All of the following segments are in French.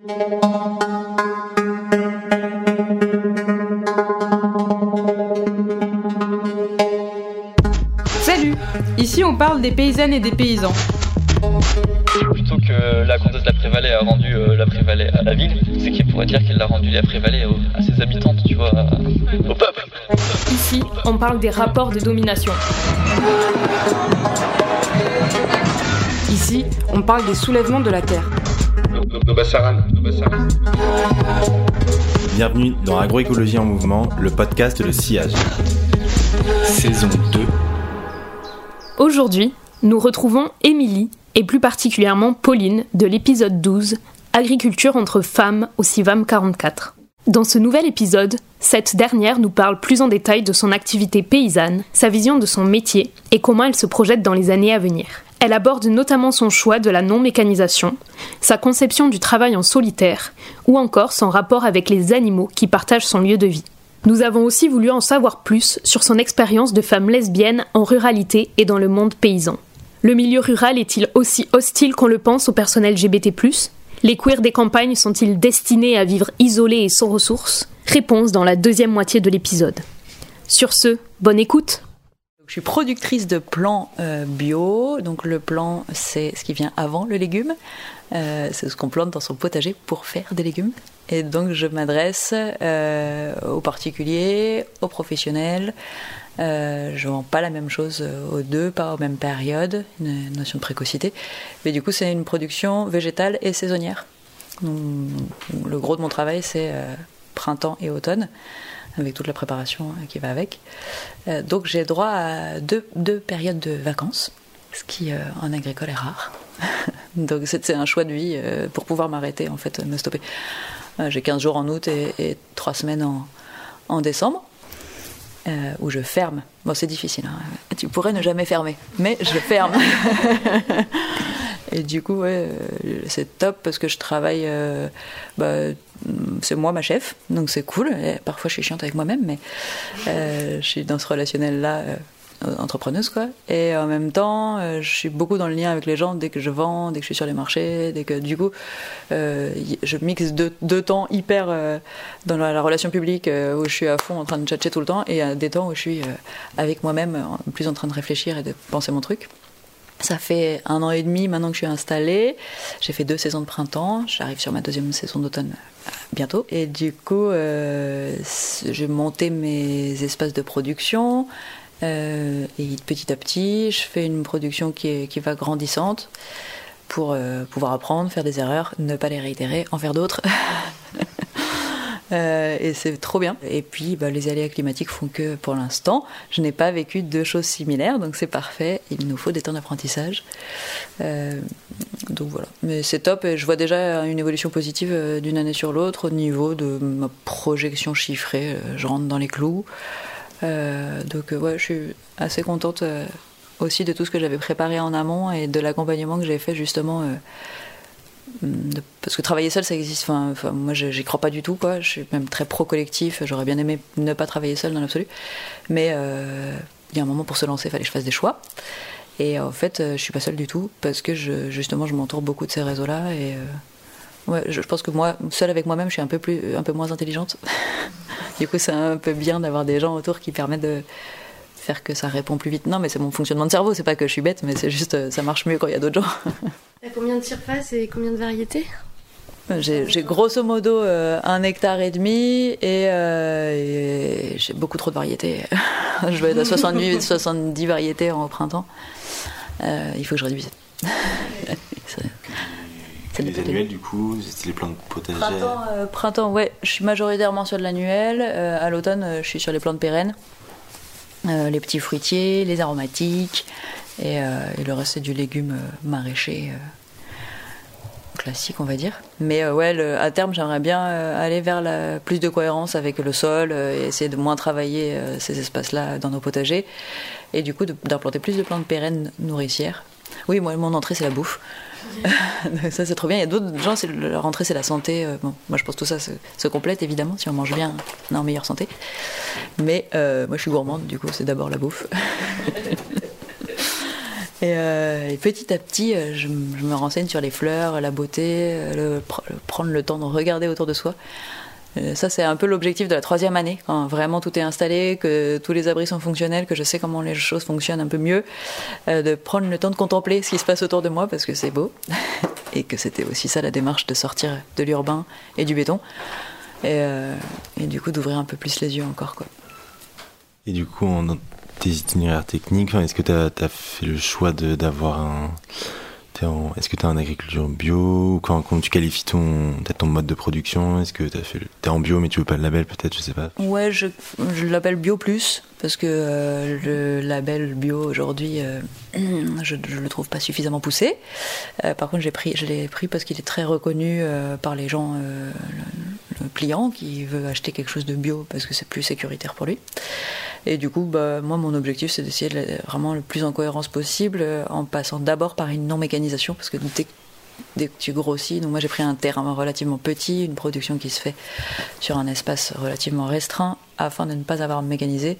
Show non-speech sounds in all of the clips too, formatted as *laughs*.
Salut Ici on parle des paysannes et des paysans. Plutôt que la comtesse de la Prévalée a rendu euh, la Prévalée à la ville, c'est qu'il pourrait dire qu'elle a rendu la Prévalée à ses habitantes, tu vois, au peuple. Ici on parle des rapports de domination. Ici on parle des soulèvements de la terre. Nobasaran. Bienvenue dans Agroécologie en mouvement, le podcast de sillage. Saison 2. Aujourd'hui, nous retrouvons Émilie et plus particulièrement Pauline de l'épisode 12 Agriculture entre femmes au CIVAM 44. Dans ce nouvel épisode, cette dernière nous parle plus en détail de son activité paysanne, sa vision de son métier et comment elle se projette dans les années à venir. Elle aborde notamment son choix de la non-mécanisation, sa conception du travail en solitaire ou encore son rapport avec les animaux qui partagent son lieu de vie. Nous avons aussi voulu en savoir plus sur son expérience de femme lesbienne en ruralité et dans le monde paysan. Le milieu rural est-il aussi hostile qu'on le pense au personnel LGBT Les queers des campagnes sont-ils destinés à vivre isolés et sans ressources? Réponse dans la deuxième moitié de l'épisode. Sur ce, bonne écoute Je suis productrice de plants euh, bio. Donc le plant, c'est ce qui vient avant le légume. Euh, c'est ce qu'on plante dans son potager pour faire des légumes. Et donc je m'adresse euh, aux particuliers, aux professionnels. Je vends pas la même chose aux deux, pas aux mêmes périodes, une notion de précocité. Mais du coup, c'est une production végétale et saisonnière. Le gros de mon travail, c'est printemps et automne, avec toute la préparation euh, qui va avec. Euh, donc j'ai droit à deux, deux périodes de vacances, ce qui euh, en agricole est rare. *laughs* donc c'est un choix de vie euh, pour pouvoir m'arrêter, en fait, me stopper. J'ai 15 jours en août et, et 3 semaines en, en décembre. euh, où je ferme. Bon, c'est difficile. hein. Tu pourrais ne jamais fermer, mais je ferme. *laughs* Et du coup, ouais, c'est top parce que je travaille. euh, bah, c'est moi ma chef, donc c'est cool. Et parfois, je suis chiante avec moi-même, mais euh, je suis dans ce relationnel-là, euh, entrepreneuse, quoi. Et en même temps, euh, je suis beaucoup dans le lien avec les gens dès que je vends, dès que je suis sur les marchés, dès que du coup, je mixe deux, temps hyper dans la, la relation publique où je suis à fond en train de tchatcher tout le temps, et des temps où je suis avec moi-même, plus en train de réfléchir et de penser mon truc. Ça fait un an et demi maintenant que je suis installée. J'ai fait deux saisons de printemps. J'arrive sur ma deuxième saison d'automne euh, bientôt. Et du coup, euh, j'ai monté mes espaces de production. euh, et petit à petit, je fais une production qui va grandissante pour euh, pouvoir apprendre, faire des erreurs, ne pas les réitérer, en faire d'autres. *laughs* Euh, et c'est trop bien. Et puis, bah, les aléas climatiques font que, pour l'instant, je n'ai pas vécu deux choses similaires, donc c'est parfait. Il nous faut des temps d'apprentissage. Euh, donc voilà. Mais c'est top et je vois déjà une évolution positive euh, d'une année sur l'autre au niveau de ma projection chiffrée. Je rentre dans les clous. Donc, ouais, je suis assez contente aussi de tout ce que j'avais préparé en amont et de l'accompagnement que j'ai fait justement. Parce que travailler seul, ça existe. Enfin, moi, j'y crois pas du tout. Quoi. Je suis même très pro-collectif. J'aurais bien aimé ne pas travailler seul dans l'absolu. Mais euh, il y a un moment pour se lancer, il fallait que je fasse des choix. Et en fait, euh, je suis pas seule du tout parce que justement, je m'entoure beaucoup de ces réseaux-là. Et euh, ouais, je, je pense que moi, seule avec moi-même, je suis un peu, plus, un peu moins intelligente. *laughs* du coup, c'est un peu bien d'avoir des gens autour qui permettent de faire que ça répond plus vite. Non, mais c'est mon fonctionnement de cerveau. C'est pas que je suis bête, mais c'est juste euh, ça marche mieux quand il y a d'autres gens. *laughs* T'as combien de surface et combien de variétés? J'ai j'ai grosso modo euh, un hectare et demi et, euh, et j'ai beaucoup trop de variétés. *laughs* je vais être à 70, 70 *laughs* variétés en au printemps. Euh, il faut que je réduise. Ça Les annuels, du coup, c'est les plantes potagères. Printemps, euh, printemps, ouais, je suis majoritairement sur de l'annuel. Euh, à l'automne, euh, je suis sur les plantes pérennes. Euh, les petits fruitiers, les aromatiques, et, euh, le reste du légume euh, maraîcher classique, on va dire. Mais ouais, à terme, j'aimerais bien aller vers plus de cohérence avec le sol et essayer de moins travailler ces espaces-là dans nos potagers. Et du coup, d'implanter plus de plantes pérennes nourricières. Oui, moi, mon entrée, c'est la bouffe. *laughs* Ça, c'est trop bien. Il y a d'autres gens, c'est le- leur entrée, c'est la santé. Euh, Bon, moi, je pense que tout ça se, complète, évidemment. Si on mange bien, on est en meilleure santé. Mais euh, moi, je suis gourmande, du coup, c'est d'abord la bouffe. *laughs* Et, euh, et petit à petit, je, me renseigne sur les fleurs, la beauté, prendre le temps de regarder autour de soi. Euh, Ça, c'est un peu l'objectif de la troisième année, quand vraiment tout est installé, que tous les abris sont fonctionnels, que je sais comment les choses fonctionnent un peu mieux, euh, de prendre le temps de contempler ce qui se passe autour de moi, parce que c'est beau, *laughs* et que c'était aussi ça la démarche de sortir de l'urbain et du béton, et, euh, du coup d'ouvrir un peu plus les yeux encore. Quoi. Et du coup, dans tes itinéraires techniques, est-ce que tu as, fait le choix d'avoir un. Est-ce que tu en agriculture bio quand, comment tu qualifies ton, ton mode de production? Est-ce que tu es en bio mais tu veux pas le label peut-être Je sais pas. Ouais, je, je l'appelle Bio Plus parce que euh, le label bio aujourd'hui, euh, *clears throat* je, je le trouve pas suffisamment poussé. Euh, par contre, pris, je l'ai pris parce qu'il est très reconnu par les gens, le, client qui veut acheter quelque chose de bio parce que c'est plus sécuritaire pour lui. Et du coup, bah, moi, mon objectif, c'est d'essayer de vraiment le plus en cohérence possible, en passant d'abord par une non-mécanisation, parce que dès dès que tu grossis. Donc moi j'ai pris un terrain relativement petit, une production qui se fait sur un espace relativement restreint afin de ne pas avoir mécanisé.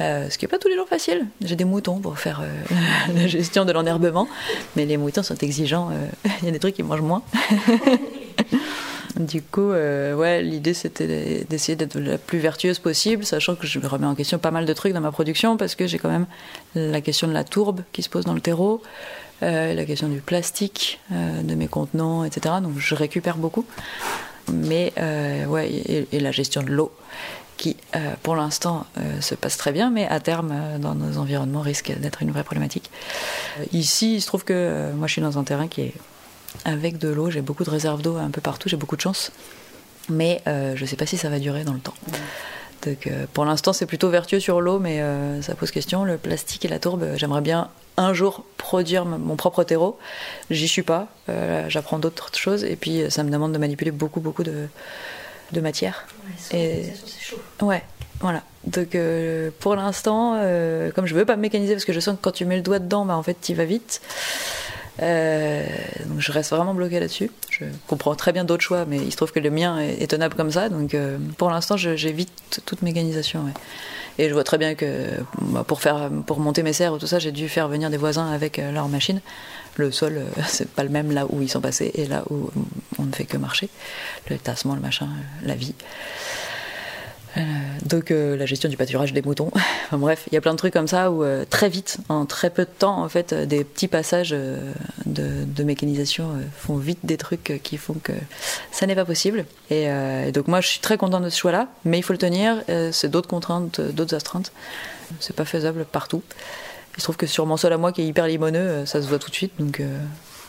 Euh, ce qui n'est pas tous les jours facile. J'ai des moutons pour faire euh, *laughs* la gestion de l'enherbement, mais les moutons sont exigeants. euh, *laughs* Il y a des trucs qui mangent moins. *laughs* Du coup, euh, ouais, l'idée c'était d'essayer d'être la plus vertueuse possible, sachant que je remets en question pas mal de trucs dans ma production parce que j'ai quand même la question de la tourbe qui se pose dans le terreau, euh, la question du plastique, euh, de mes contenants, etc. Donc je récupère beaucoup. Mais euh, ouais, et, la gestion de l'eau qui, pour l'instant, se passe très bien, mais à terme, dans nos environnements, risque d'être une vraie problématique. Ici, il se trouve que moi, je suis dans un terrain qui est avec de l'eau. J'ai beaucoup de réserves d'eau un peu partout. J'ai beaucoup de chance, mais je ne sais pas si ça va durer dans le temps. Donc, pour l'instant, c'est plutôt vertueux sur l'eau, mais euh, ça pose question. Le plastique et la tourbe, euh, j'aimerais bien un jour produire mon propre terreau. J'y suis pas. Euh, J'apprends d'autres choses, et puis ça me demande de manipuler beaucoup, beaucoup de, de matière. Et- Ouais, voilà. Donc euh, pour l'instant, euh, comme je veux pas me mécaniser parce que je sens que quand tu mets le doigt dedans, bah, en fait, tu vas vite. Euh, donc je reste vraiment bloqué là-dessus. Je comprends très bien d'autres choix, mais il se trouve que le mien est, tenable comme ça. Donc euh, pour l'instant, j'évite toute mécanisation. Et je vois très bien que bah, pour, faire, pour monter mes serres ou tout ça, j'ai dû faire venir des voisins avec euh, leur machine. Le sol, euh, *laughs* c'est pas le même là où ils sont passés et là où on ne fait que marcher. Le tassement, le machin, la vie. Euh, donc euh, la gestion du pâturage des moutons. *laughs* Enfin, bref, il y a plein de trucs comme ça où euh, très vite, en très peu de temps, en fait, des petits passages de, mécanisation font vite des trucs qui font que ça n'est pas possible. Et, donc moi, je suis très contente de ce choix-là, mais il faut le tenir. c'est d'autres contraintes, d'autres astreintes. C'est pas faisable partout. Il se trouve que sur mon sol à moi, qui est hyper limoneux, ça se voit tout de suite. Donc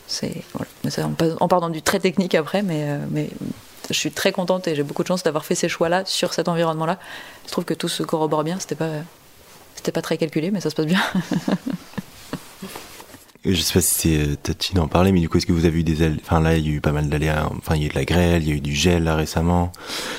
c'est voilà. Ça, on, part du très technique après, mais je suis très contente et j'ai beaucoup de chance d'avoir fait ces choix-là sur cet environnement-là. Je trouve que tout se corrobore bien. C'était pas, c'était pas très calculé, mais ça se passe bien. *laughs* Je sais pas si c'est euh, touchy d'en parler, mais du coup, est-ce que vous avez eu des Enfin, là, il y a eu pas mal d'aléas. Enfin, il y a eu de la grêle, il y a eu du gel là récemment,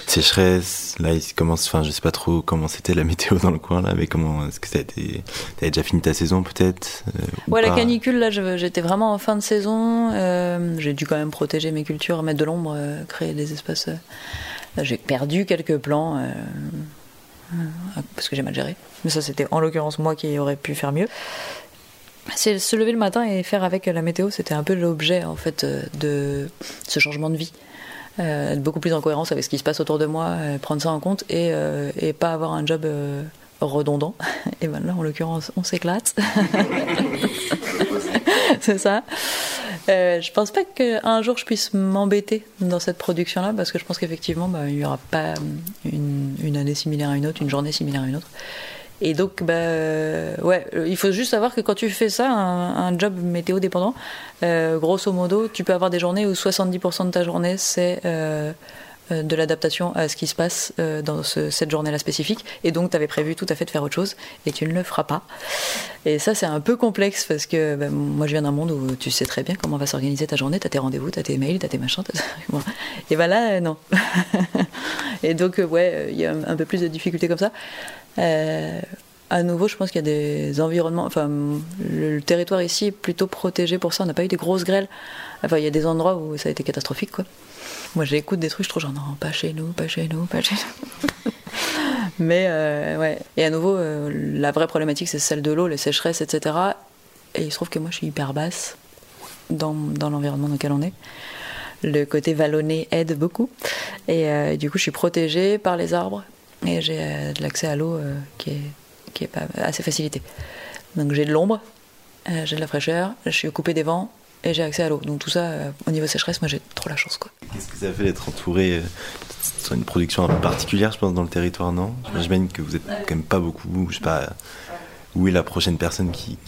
sécheresse. Là, il commence. Enfin, je sais pas trop comment c'était la *laughs* météo dans le coin là, mais comment est-ce que ça a été T'avais déjà fini ta saison peut-être euh, ou Ouais, la canicule, là, j'étais vraiment en fin de saison. Euh, j'ai dû quand même protéger mes cultures, mettre de l'ombre, euh, créer des espaces. j'ai perdu quelques plants euh, parce que j'ai mal géré. Mais ça, c'était en l'occurrence moi qui aurais pu faire mieux. C'est se lever le matin et faire avec la météo, c'était un peu l'objet en fait euh, de ce changement de vie. Euh, beaucoup plus en cohérence avec ce qui se passe autour de moi, euh, prendre ça en compte et, euh, pas avoir un job redondant. *laughs* Et ben là, en l'occurrence, on s'éclate. *laughs* c'est ça. Je pense pas qu'un jour je puisse m'embêter dans cette production-là parce que je pense qu'effectivement, bah, il n'y aura pas une, une année similaire à une autre, une journée similaire à une autre. Et donc, bah, euh, ouais, euh, il faut juste savoir que quand tu fais ça, un, job météo dépendant, euh, grosso modo, tu peux avoir des journées où 70% de ta journée, c'est de l'adaptation à ce qui se passe dans ce- cette journée-là spécifique. Et donc, tu avais prévu tout à fait de faire autre chose et tu ne le feras pas. Et ça, c'est un peu complexe parce que bah, moi, je viens d'un monde où tu sais très bien comment va s'organiser ta journée. Tu as tes rendez-vous, tu as tes mails, tu as tes machins. *laughs* Et ben là, non. *laughs* et donc, ouais, il y a un peu plus de difficultés comme ça. Euh, à nouveau, je pense qu'il y a des environnements. Enfin, le, territoire ici est plutôt protégé pour ça. On n'a pas eu des grosses grêles. Enfin, il y a des endroits où ça a été catastrophique, quoi. Moi, j'écoute des trucs, je trouve genre non, pas chez nous, pas chez nous, pas chez nous. *laughs* Mais euh, ouais. Et à nouveau, euh, la vraie problématique, c'est celle de l'eau, les sécheresses, etc. Et il se trouve que moi, je suis hyper basse dans, dans l'environnement dans lequel on est. Le côté vallonné aide beaucoup. Et euh, du coup, je suis protégée par les arbres et j'ai euh, de l'accès à l'eau euh, qui est, qui est pas assez facilité. Donc j'ai de l'ombre, euh, j'ai de la fraîcheur, je suis coupée des vents et j'ai accès à l'eau. Donc tout ça, au niveau sécheresse, moi j'ai trop la chance. Qu'est-ce que ça fait d'être entouré sur une production un peu particulière, je pense, dans le territoire, non? J'imagine que vous êtes quand même pas beaucoup. Je sais pas. Où est la prochaine personne qui,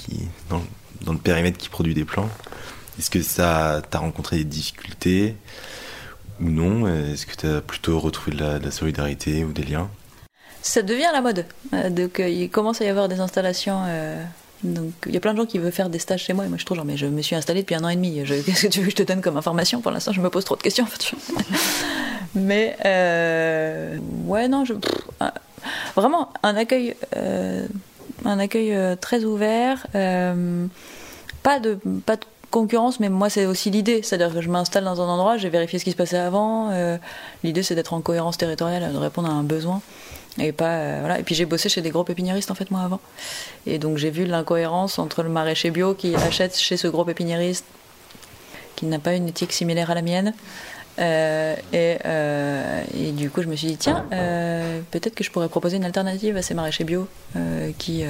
dans, le- périmètre qui produit des plans Est-ce que ça t'as rencontré des difficultés? Ou non? Est-ce que tu as plutôt retrouvé de la solidarité ou des liens? Ça devient la mode. Euh, donc euh, il commence à y avoir des installations. euh, donc il y a plein de gens qui veulent faire des stages chez moi et moi je trop genre mais je me suis installée depuis un an et demi. *laughs* Qu'est-ce que tu veux que je te donne comme information Pour l'instant? Je me pose trop de questions. *laughs* mais ouais non je vraiment un accueil un accueil très ouvert. pas de pas de concurrence mais moi c'est aussi l'idée c'est-à-dire que je m'installe dans un endroit j'ai vérifié ce qui se passait avant l'idée c'est d'être en cohérence territoriale de répondre à un besoin et pas euh, voilà. Et puis j'ai bossé chez des gros pépiniéristes en fait moi avant. Et donc j'ai vu l'incohérence entre le maraîcher bio qui achète chez ce gros pépiniériste qui n'a pas une éthique similaire à la mienne. Euh, et, euh, et du coup je me suis dit tiens peut-être que je pourrais proposer une alternative à ces maraîchers bio qui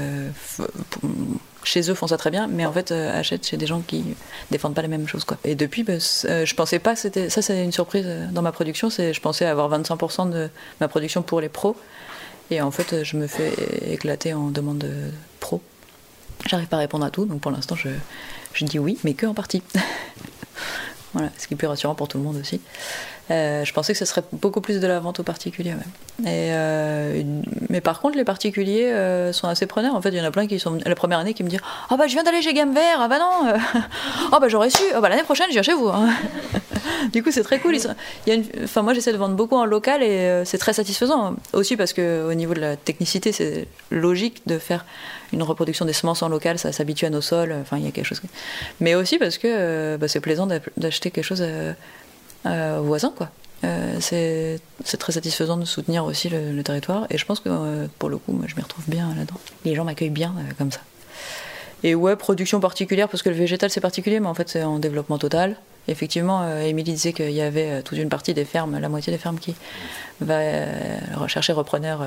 chez eux font ça très bien mais en fait achètent chez des gens qui défendent pas les mêmes choses quoi. Et depuis bah, je pensais pas c'était ça c'est une surprise dans ma production je pensais avoir 25% de ma production pour les pros et en fait, je me fais éclater en demande de pro. J'arrive pas à répondre à tout, donc pour l'instant, je, dis oui, mais que en partie. *laughs* voilà, ce qui est plus rassurant pour tout le monde aussi. Euh, je pensais que ce serait beaucoup plus de la vente aux particuliers. Et, euh, mais par contre, les particuliers euh, sont assez preneurs. En fait, il y en a plein qui sont la première année qui me disent Ah bah je viens d'aller chez Gamme Vert, ah bah non, *laughs* ah bah j'aurais su, ah bah l'année prochaine je viens chez vous. hein. Du coup, c'est très cool. Enfin, moi, j'essaie de vendre beaucoup en local et euh, c'est très satisfaisant. Aussi parce que au niveau de la technicité, c'est logique de faire une reproduction des semences en local. Ça s'habitue à nos sols. Enfin, il y a quelque chose. Mais aussi parce que euh, bah, c'est plaisant d'a- d'acheter quelque chose euh, aux voisins, quoi. C'est très satisfaisant de soutenir aussi le, territoire et je pense que pour le coup, moi, je m'y retrouve bien là-dedans. Les gens m'accueillent bien comme ça. Et ouais, production particulière, parce que le végétal c'est particulier, mais en fait c'est en développement total. Effectivement, euh, Émilie disait qu'il y avait euh, toute une partie des fermes, la moitié des fermes qui va euh, rechercher repreneur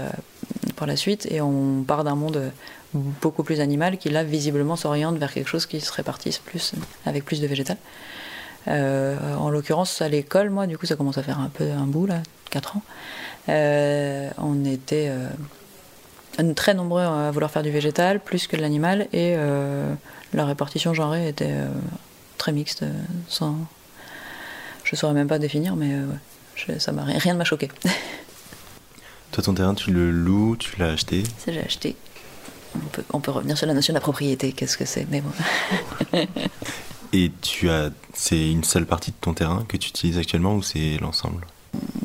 pour la suite, et on part d'un monde beaucoup plus animal qui là visiblement s'oriente vers quelque chose qui se répartisse plus avec plus de végétal. En l'occurrence, à l'école, moi, du coup, ça commence à faire un peu un bout, là, 4 ans. On était très nombreux à vouloir faire du végétal, plus que de l'animal, et euh, la répartition genrée était euh, très mixte, euh, sans... Je saurais même pas définir, mais euh, ouais, je- ça m'a rien ne m'a choqué. *laughs* Toi, ton terrain, tu le loues, tu l'as acheté? Ça, j'ai acheté. On peut, on peut revenir sur la notion de la propriété, qu'est-ce que c'est, mais bon. *laughs* et tu as. C'est une seule partie de ton terrain que tu utilises actuellement ou c'est l'ensemble?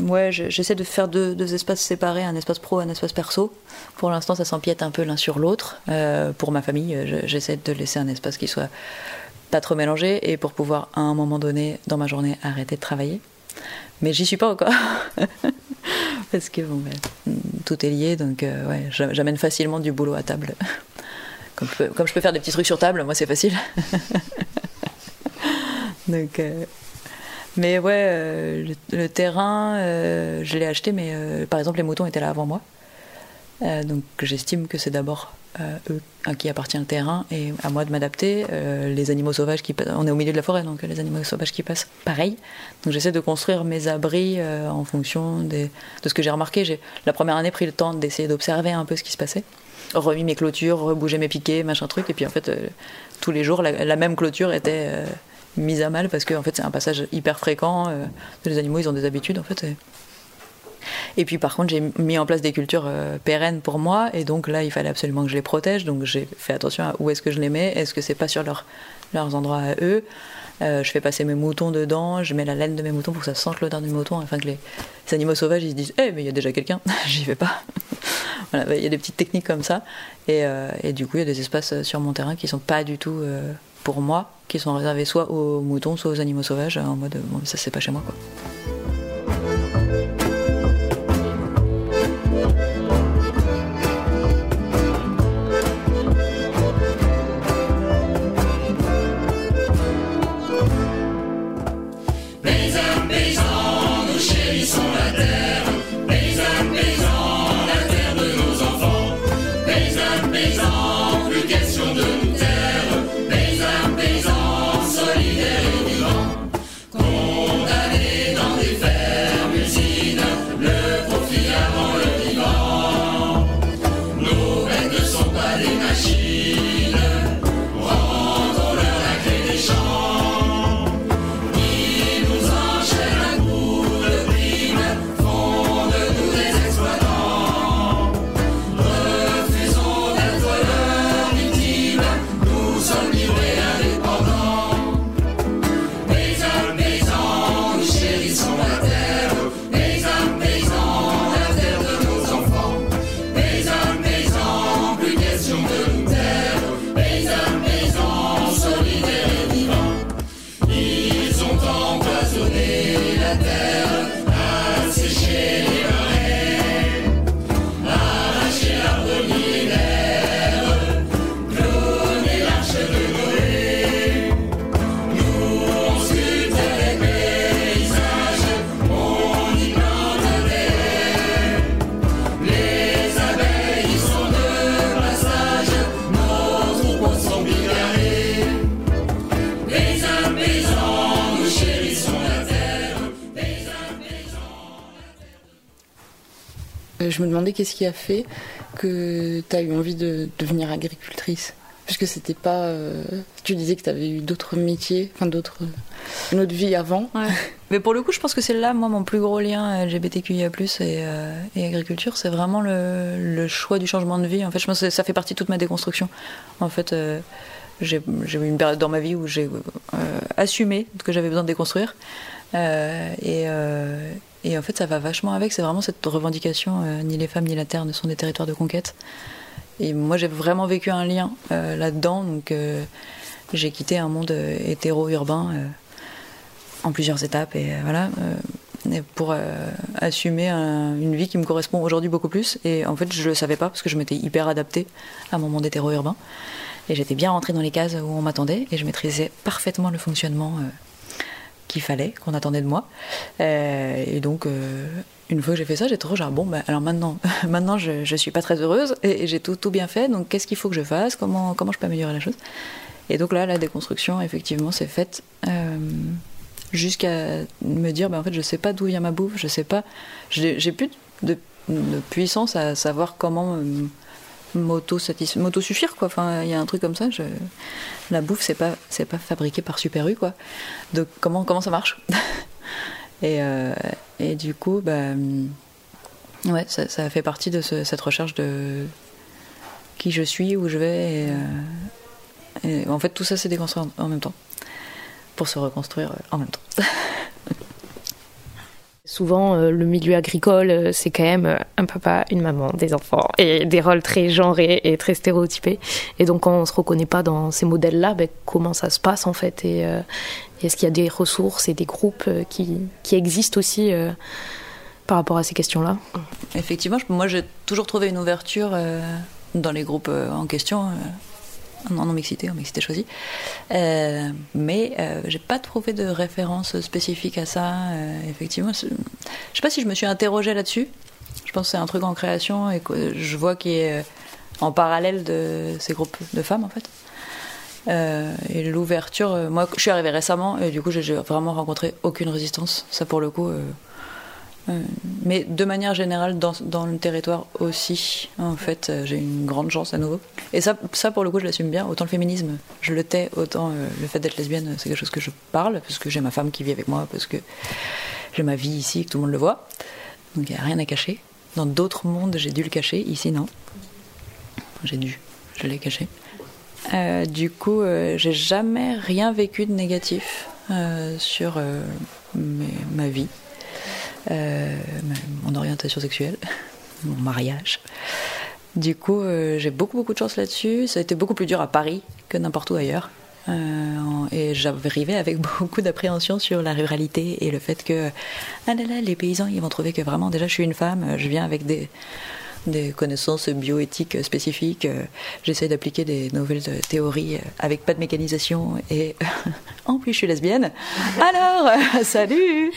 Ouais, je- j'essaie de faire deux, espaces séparés, un espace pro, un espace perso. Pour l'instant, ça s'empiète un peu l'un sur l'autre. Euh, pour ma famille, je- j'essaie de laisser un espace qui soit pas trop mélangé et pour pouvoir, à un moment donné, dans ma journée, arrêter de travailler. Mais j'y suis pas encore. *laughs* Parce que ben, tout est lié, donc euh, j'amène facilement du boulot à table. *laughs* Comme je, peux, faire des petits trucs sur table, moi c'est facile. *laughs* donc, euh, mais ouais, euh, le, terrain, euh, je l'ai acheté, mais euh, par exemple, les moutons étaient là avant moi. Donc j'estime que c'est d'abord eux à qui appartient le terrain et à moi de m'adapter. Les animaux sauvages qui passent, on est au milieu de la forêt, donc les animaux sauvages qui passent, pareil. Donc j'essaie de construire mes abris en fonction de ce que j'ai remarqué. J'ai la première année pris le temps d'essayer d'observer un peu ce qui se passait, remis mes clôtures, rebouger mes piquets, machin truc, et puis en fait tous les jours la, même clôture était mise à mal parce que en fait c'est un passage hyper fréquent. euh, les animaux ils ont des habitudes en fait. et- et puis par contre, j'ai mis en place des cultures euh, pérennes pour moi, et donc là, il fallait absolument que je les protège. Donc j'ai fait attention à où est-ce que je les mets. Est-ce que c'est pas sur leur- leurs endroits à eux Euh, Je fais passer mes moutons dedans. Je mets la laine de mes moutons pour que ça sente l'odeur du mouton, afin que les, animaux sauvages ils se disent, eh mais il y a déjà quelqu'un, *laughs* j'y vais pas. *laughs* voilà, il y a des petites techniques comme ça. Et, euh, et du coup, il y a des espaces euh, sur mon terrain qui sont pas du tout euh, pour moi, qui sont réservés soit aux moutons, soit aux animaux sauvages, en mode, bon, ça c'est pas chez moi quoi. Je me demandais qu'est-ce qui a fait que tu as eu envie de devenir agricultrice Puisque c'était pas. euh, tu disais que tu avais eu d'autres métiers, enfin d'autres. une autre vie avant. *laughs* Mais pour le coup, je pense que c'est là, moi, mon plus gros lien LGBTQIA+, et, euh, et agriculture, c'est vraiment le, le choix du changement de vie. En fait, je pense que ça fait partie de toute ma déconstruction. En fait, euh, j'ai j'ai eu une période dans ma vie où j'ai euh, assumé que j'avais besoin de déconstruire. Euh, et, euh, et en fait, ça va vachement avec. C'est vraiment cette revendication, euh, ni les femmes ni la terre ne sont des territoires de conquête. Et moi, j'ai vraiment vécu un lien euh, là-dedans. Donc, euh, j'ai quitté un monde hétéro-urbain en plusieurs étapes. Et voilà. pour assumer un- une vie qui me correspond aujourd'hui beaucoup plus. Et en fait, je le savais pas parce que je m'étais hyper adaptée à mon monde hétéro-urbain. Et j'étais bien rentrée dans les cases où on m'attendait et je maîtrisais parfaitement le fonctionnement qu'il fallait, qu'on attendait de moi. Euh, et donc, euh, une fois que j'ai fait ça, j'étais trop genre, bon, bah, alors maintenant, *laughs* maintenant je, je suis pas très heureuse et, j'ai tout, tout bien fait, donc qu'est-ce qu'il faut que je fasse? Comment, comment je peux améliorer la chose? Et donc là, la déconstruction, effectivement, s'est faite euh, jusqu'à me dire, bah, en fait, je sais pas d'où vient ma bouffe, je sais pas, j'ai j'ai plus de, puissance à savoir comment m'auto-suffire, quoi. Enfin, il y a un truc comme ça, la bouffe, c'est pas, c'est pas fabriqué par Super U, quoi. Donc, comment, comment ça marche *laughs* et, euh, et du coup, bah, hum, ouais, ça, fait partie de ce- cette recherche de qui je suis, où je vais. Et, euh, en fait, tout ça, c'est déconstruit en, même temps. Pour se reconstruire en même temps. *laughs* Souvent, euh, le milieu agricole, euh, c'est quand même euh, un papa, une maman, des enfants, et des rôles très genrés et très stéréotypés. Et donc, quand on se reconnaît pas dans ces modèles-là, ben, comment ça se passe en fait? Et est-ce qu'il y a des ressources et des groupes qui, qui existent aussi par rapport à ces questions-là? Effectivement, moi j'ai toujours trouvé une ouverture dans les groupes en question, euh, en non-mixité, en mixité choisie. Euh, mais euh, j'ai pas trouvé de référence spécifique à ça. euh, effectivement, je sais pas si je me suis interrogée là-dessus. Je pense que c'est un truc en création et que je vois qui est euh, en parallèle de ces groupes de femmes en fait. Euh, et l'ouverture, moi je suis arrivée récemment et du coup j'ai vraiment rencontré aucune résistance. Ça pour le coup. Euh, mais de manière générale, dans, le territoire aussi, en fait, euh, j'ai une grande chance à nouveau. Et ça, ça, pour le coup, je l'assume bien. Autant le féminisme, je le tais, autant euh, le fait d'être lesbienne, c'est quelque chose que je parle, parce que j'ai ma femme qui vit avec moi, parce que j'ai ma vie ici, que tout le monde le voit. Donc il n'y a rien à cacher. Dans d'autres mondes, j'ai dû le cacher. Ici, non. J'ai dû. Je l'ai caché. Du coup, euh, j'ai jamais rien vécu de négatif sur ma vie mon orientation sexuelle, *laughs* mon mariage. Du coup, euh, j'ai beaucoup beaucoup de chance là-dessus. Ça a été beaucoup plus dur à Paris que n'importe où ailleurs. Euh, et j'arrivais avec *laughs* beaucoup d'appréhension sur la ruralité et le fait que ah là là, les paysans ils vont trouver que vraiment déjà je suis une femme, je viens avec des des connaissances bioéthiques spécifiques. euh, J'essaie d'appliquer des nouvelles euh, théories euh, avec pas de mécanisation et *laughs* en plus je suis lesbienne. Alors, *laughs* salut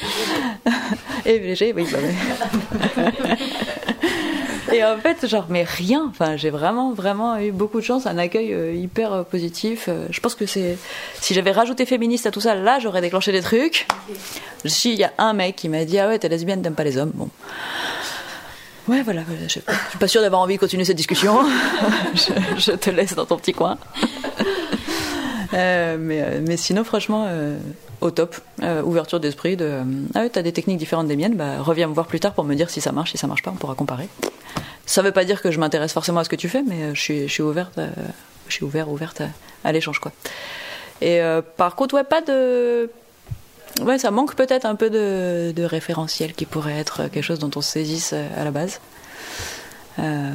*laughs* Et VG, oui, bah ouais. Et en fait, genre, mais rien. Enfin, j'ai vraiment, vraiment eu beaucoup de chance, un accueil hyper positif. Je pense que c'est. Si j'avais rajouté féministe à tout ça, là, j'aurais déclenché des trucs. Si, il y a un mec qui m'a dit Ah ouais, t'es lesbienne, t'aimes pas les hommes. Bon. Ouais, voilà, je suis pas- sûre d'avoir envie de continuer cette discussion. *laughs* je, te laisse dans ton petit coin. Euh, mais, euh, mais sinon, franchement, euh, au top. Ouverture d'esprit de Ah ouais, t'as des techniques différentes des miennes, bah reviens me voir plus tard pour me dire si ça marche, si ça marche pas, on pourra comparer. Ça veut pas dire que je m'intéresse forcément à ce que tu fais, mais je suis, ouverte, je suis ouvert, ouverte à, à l'échange, quoi. Et par contre, ouais, pas de. Ouais, ça manque peut-être un peu de, référentiel qui pourrait être quelque chose dont on se saisisse euh, à la base. Euh,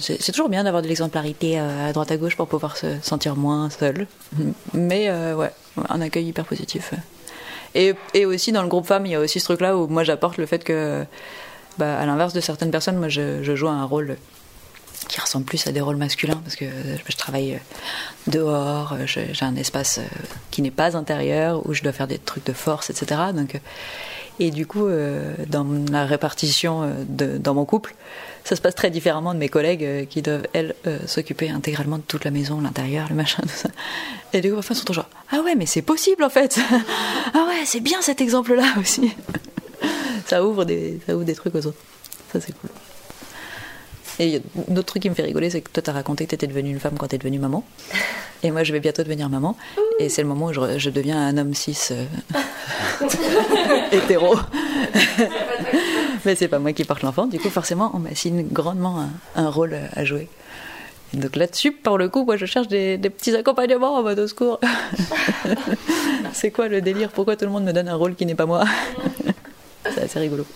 c'est toujours bien d'avoir de l'exemplarité euh, à droite à gauche pour pouvoir se sentir moins seul. Mais euh, ouais, un accueil hyper positif. Et, aussi dans le groupe femmes, il y a aussi ce truc-là où moi j'apporte le fait que, bah, à l'inverse de certaines personnes, moi je joue un rôle qui ressemble plus à des rôles masculins parce que euh, je travaille euh, dehors, euh, j'ai un espace qui n'est pas intérieur où je dois faire des trucs de force, etc. Donc, et du coup, dans la répartition dans mon couple, ça se passe très différemment de mes collègues qui doivent, elles, s'occuper intégralement de toute la maison, l'intérieur, le machin, tout ça. Et du coup, elles sont toujours Ah ouais, mais c'est possible en fait *laughs* Ah ouais, c'est bien cet exemple-là aussi Ça ouvre des, ça ouvre des trucs aux autres. Ça, c'est cool. Et il y a un autre truc qui me fait rigoler, c'est que toi, t'as raconté que t'étais devenue une femme quand t'es devenue maman. Et moi, je vais bientôt devenir maman. Et c'est le moment où je, je deviens un homme cis euh, *laughs* hétéro. Mais c'est pas moi qui porte l'enfant. Du coup, forcément, on m'assigne grandement un, un rôle à jouer. Donc là-dessus, pour le coup, moi, je cherche des, des petits accompagnements en mode au secours. *laughs* c'est quoi le délire? Pourquoi tout le monde me donne un rôle qui n'est pas moi? C'est assez rigolo.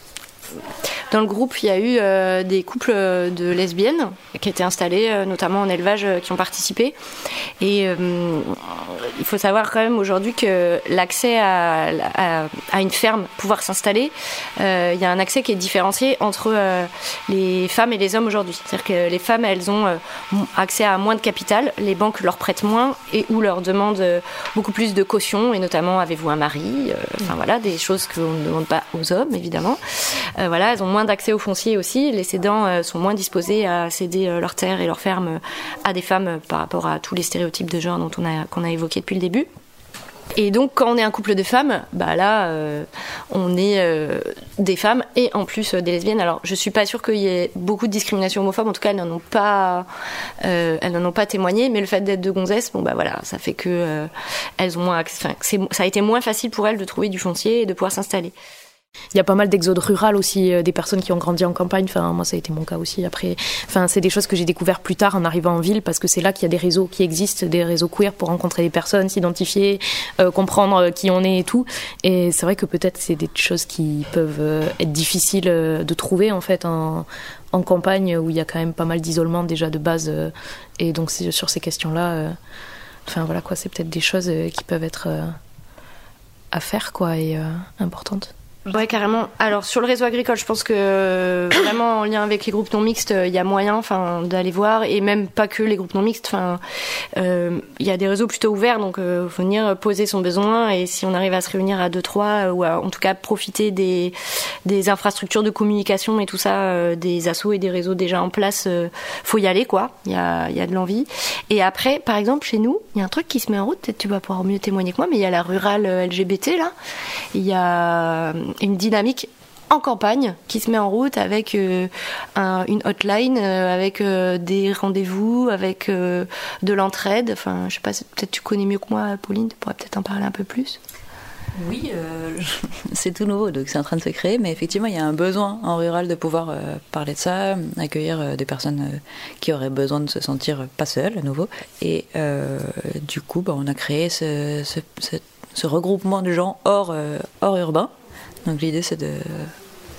Dans le groupe, il y a eu euh, des couples de lesbiennes qui étaient installés, euh, notamment en élevage, euh, qui ont participé. Et euh, il faut savoir quand même aujourd'hui que l'accès à, à- une ferme, pouvoir s'installer, euh, il y a un accès qui est différencié entre euh, les femmes et les hommes aujourd'hui. C'est-à-dire que les femmes, elles ont euh, accès à moins de capital, les banques leur prêtent moins et ou leur demandent euh, beaucoup plus de caution, et notamment avez-vous un mari, euh, enfin voilà, des choses qu'on ne demande pas aux hommes évidemment. Euh, voilà, elles ont moins d'accès au foncier aussi. Les cédants euh, sont moins disposés à céder euh, leurs terres et leurs fermes à des femmes par rapport à tous les stéréotypes de genre dont on a qu'on a évoqué depuis le début. Et donc, quand on est un couple de femmes, bah là, on est des femmes et en plus des lesbiennes. Alors, je suis pas sûre qu'il y ait beaucoup de discrimination homophobe. En tout cas, elles n'en ont pas, elles n'en pas témoigné. Mais le fait d'être de gonzesses, bon bah voilà, ça fait que elles ont moins, ça a été moins facile pour elles de trouver du foncier et de pouvoir s'installer. Il y a pas mal d'exodes rural aussi, euh, des personnes qui ont grandi en campagne. Enfin, moi, ça a été mon cas aussi. Après, enfin, c'est des choses que j'ai découvert plus tard en arrivant en ville parce que c'est là qu'il y a des réseaux qui existent, des réseaux queer pour rencontrer des personnes, s'identifier, euh, comprendre euh, qui on est et tout. Et c'est vrai que peut-être c'est des choses qui peuvent être difficiles de trouver en fait en, campagne où il y a quand même pas mal d'isolement déjà de base. et donc sur ces questions-là, voilà quoi, c'est peut-être des choses qui peuvent être à faire quoi et importantes. Ouais, carrément. Alors sur le réseau agricole, je pense que euh, vraiment en lien avec les groupes non mixtes, euh, il y a moyen, enfin, d'aller voir et même pas que les groupes non mixtes. Enfin, euh, il y a des réseaux plutôt ouverts, donc euh, venir poser son besoin et si on arrive à se réunir à deux trois euh, ou à, en tout cas profiter des des infrastructures de communication et tout ça, euh, des assos et des réseaux déjà en place, euh, faut y aller quoi. Il y a il y a de l'envie. Et après, par exemple, chez nous, il y a un truc qui se met en route. Peut-être tu vas pouvoir mieux témoigner que moi, mais il y a la rurale euh, LGBT là. Il y a une dynamique en campagne qui se met en route avec euh, un- une hotline, euh, avec euh, des rendez-vous, avec de l'entraide. Enfin, je sais pas, peut-être tu connais mieux que moi, Pauline, tu pourrais peut-être en parler un peu plus. Oui, *laughs* c'est tout nouveau, donc c'est en train de se créer, mais effectivement, il y a un besoin en rural de pouvoir parler de ça, accueillir des personnes qui auraient besoin de se sentir pas seules à nouveau. Et du coup, bah, on a créé ce, ce- regroupement de gens hors, hors urbain. Donc l'idée, c'est de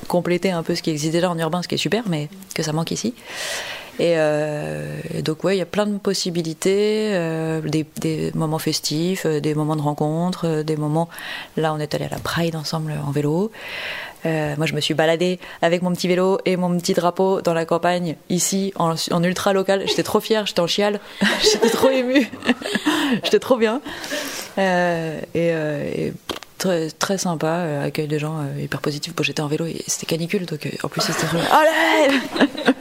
compléter un peu ce qui existe déjà en urbain, ce qui est super, mais que ça manque ici. Et, euh, donc ouais, il y a plein de possibilités, euh, des, moments festifs, euh, des moments de rencontre, des moments. Là, on est allé à la Pride ensemble en vélo. Moi, je me suis baladée avec mon petit vélo et mon petit drapeau dans la campagne ici en, ultra local. J'étais trop fière, j'étais en chiale, *laughs* j'étais trop émue, *laughs* j'étais trop bien. Et très, très sympa, euh, accueil des gens euh, hyper positifs. Bon, j'étais en vélo et c'était canicule, donc euh, en plus c'était trop. Allez *laughs*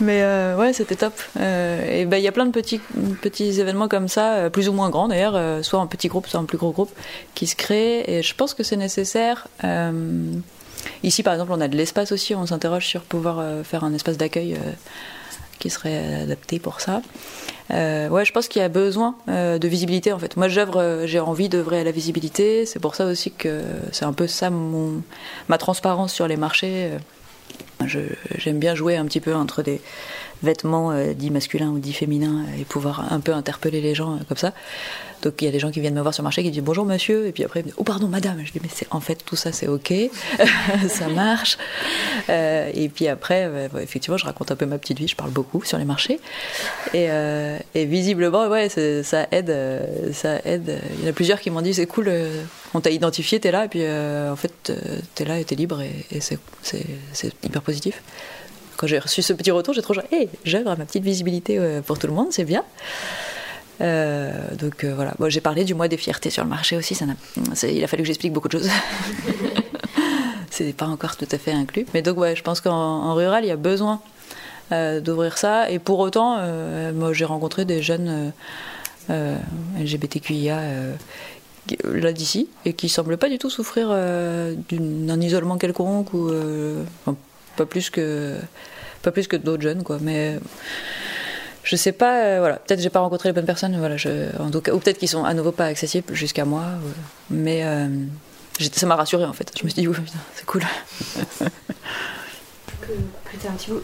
Mais euh, ouais, c'était top. Euh, et ben il y a plein de petits petits événements comme ça, plus ou moins grands d'ailleurs, euh, soit en petits groupes, soit en plus gros groupes, qui se créent. Et je pense que c'est nécessaire. Ici, par exemple, on a de l'espace aussi. On s'interroge sur pouvoir faire un espace d'accueil qui serait adapté pour ça. Euh, ouais, je pense qu'il y a besoin euh, de visibilité en fait. Moi, j'œuvre, euh, j'ai envie d'œuvrer à la visibilité. C'est pour ça aussi que c'est un peu ça mon ma transparence sur les marchés. euh, J'aime bien jouer un petit peu entre des vêtements euh, dits masculins ou dits féminins et pouvoir un peu interpeller les gens euh, comme ça. Donc il y a des gens qui viennent me voir sur le marché qui disent bonjour monsieur et puis après ils me disent oh pardon madame. Je dis mais c'est en fait tout ça c'est ok, *laughs* ça marche. Euh, et puis après euh, effectivement je raconte un peu ma petite vie, je parle beaucoup sur les marchés et, euh, visiblement ouais ça aide, euh, ça aide. Il y en a plusieurs qui m'ont dit c'est cool, euh, on t'a identifié, t'es là et puis euh, en fait euh, t'es là et t'es libre et, c'est hyper positif. Quand j'ai reçu ce petit retour, j'ai trop genre, hey, j'œuvre ma petite visibilité euh, pour tout le monde, c'est bien. Euh, donc euh, voilà, bon, j'ai parlé du mois des fiertés sur le marché aussi, il a fallu que j'explique beaucoup de choses. *laughs* c'est pas encore tout à fait inclus. Mais donc ouais, je pense qu'en en rural, il y a besoin d'ouvrir ça. Et pour autant, moi j'ai rencontré des jeunes LGBTQIA là d'ici et qui semblent pas du tout souffrir d'un isolement quelconque ou pas plus que pas plus que d'autres jeunes quoi. Mais je sais pas, euh, voilà, peut-être j'ai pas rencontré les bonnes personnes, voilà, ou peut-être qu'ils sont à nouveau pas accessibles jusqu'à moi, euh, mais euh, ça m'a rassuré en fait. Je me suis dit, oui, c'est cool. *laughs*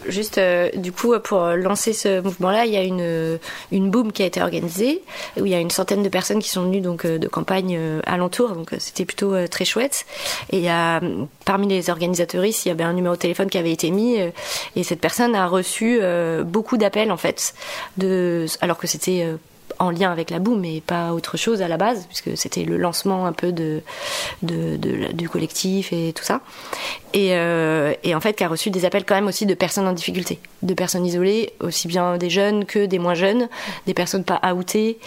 Juste, euh, du coup, pour lancer ce mouvement-là, il y a une, une boom qui a été organisée, où il y a une centaine de personnes qui sont venues donc, euh, de campagne euh, alentour, donc c'était plutôt très chouette. Et a, parmi les organisateuristes, il y avait un numéro de téléphone qui avait été mis, et cette personne a reçu beaucoup d'appels, en fait, alors que c'était... en lien avec la boum mais pas autre chose à la base puisque c'était le lancement un peu de, du collectif et tout ça. Et, euh, et en fait qui a reçu des appels quand même aussi de personnes en difficulté. De personnes isolées aussi bien des jeunes que des moins jeunes. Des personnes pas outées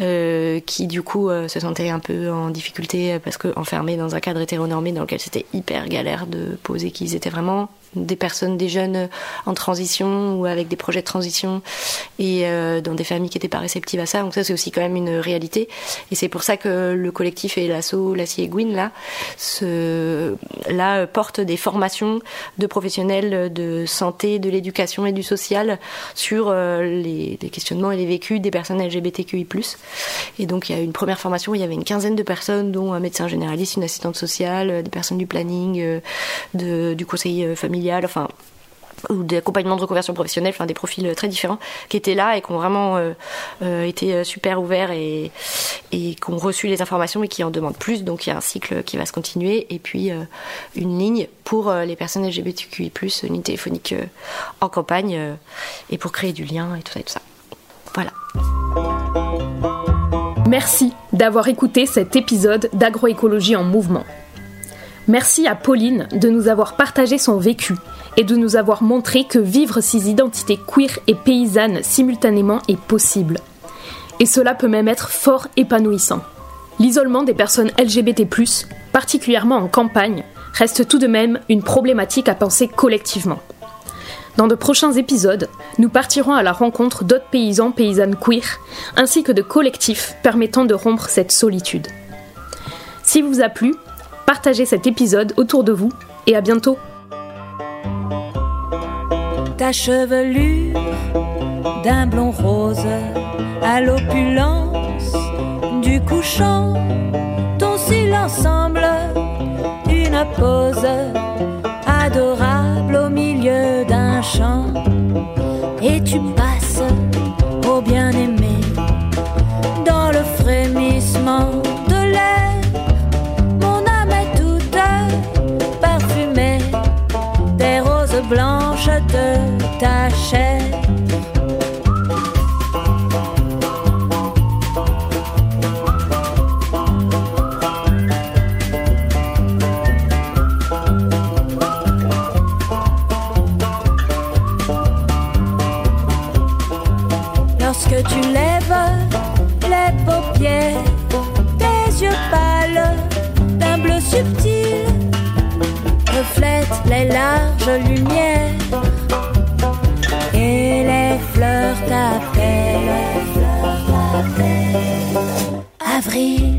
euh, qui du coup euh, se sentaient un peu en difficulté parce que enfermées dans un cadre hétéronormé dans lequel c'était hyper galère de poser qui ils étaient vraiment des personnes, des jeunes en transition ou avec des projets de transition et euh, dans des familles qui n'étaient pas réceptives à ça. Donc ça, c'est aussi quand même une réalité. Et c'est pour ça que le collectif et l'asso Lassie et Gwyn, là, se, là, euh, portent des formations de professionnels de santé, de l'éducation et du social sur euh, les, questionnements et les vécus des personnes LGBTQI+. Et donc, il y a une première formation où il y avait une quinzaine de personnes, dont un médecin généraliste, une assistante sociale, euh, des personnes du planning, euh, du conseil euh, enfin ou d'accompagnement de reconversion professionnelle, enfin des profils très différents qui étaient là et qui ont vraiment euh, euh, été euh, super ouverts et, qui ont reçu les informations et qui en demandent plus. Donc il y a un cycle qui va se continuer et puis euh, une ligne pour euh, les personnes LGBTQI+, une ligne téléphonique euh, en campagne euh, et pour créer du lien et tout ça et tout ça. Voilà. Merci d'avoir écouté cet épisode d'Agroécologie en mouvement. Merci à Pauline de nous avoir partagé son vécu et de nous avoir montré que vivre ses identités queer et paysannes simultanément est possible. Et cela peut même être fort épanouissant. L'isolement des personnes LGBT+, particulièrement en campagne, reste tout de même une problématique à penser collectivement. Dans de prochains épisodes, nous partirons à la rencontre d'autres paysans, paysannes queer, ainsi que de collectifs permettant de rompre cette solitude. Si vous a plu, partagez cet épisode autour de vous et à bientôt. ta chevelure d'un blond rose à l'opulence du couchant, ton silence semble une pose adorable au milieu d'un champ, et tu passes au bien-aimé de ta chair. Lorsque tu lèves les paupières, tes yeux pâles d'un bleu subtil reflète les larges lumières Paris.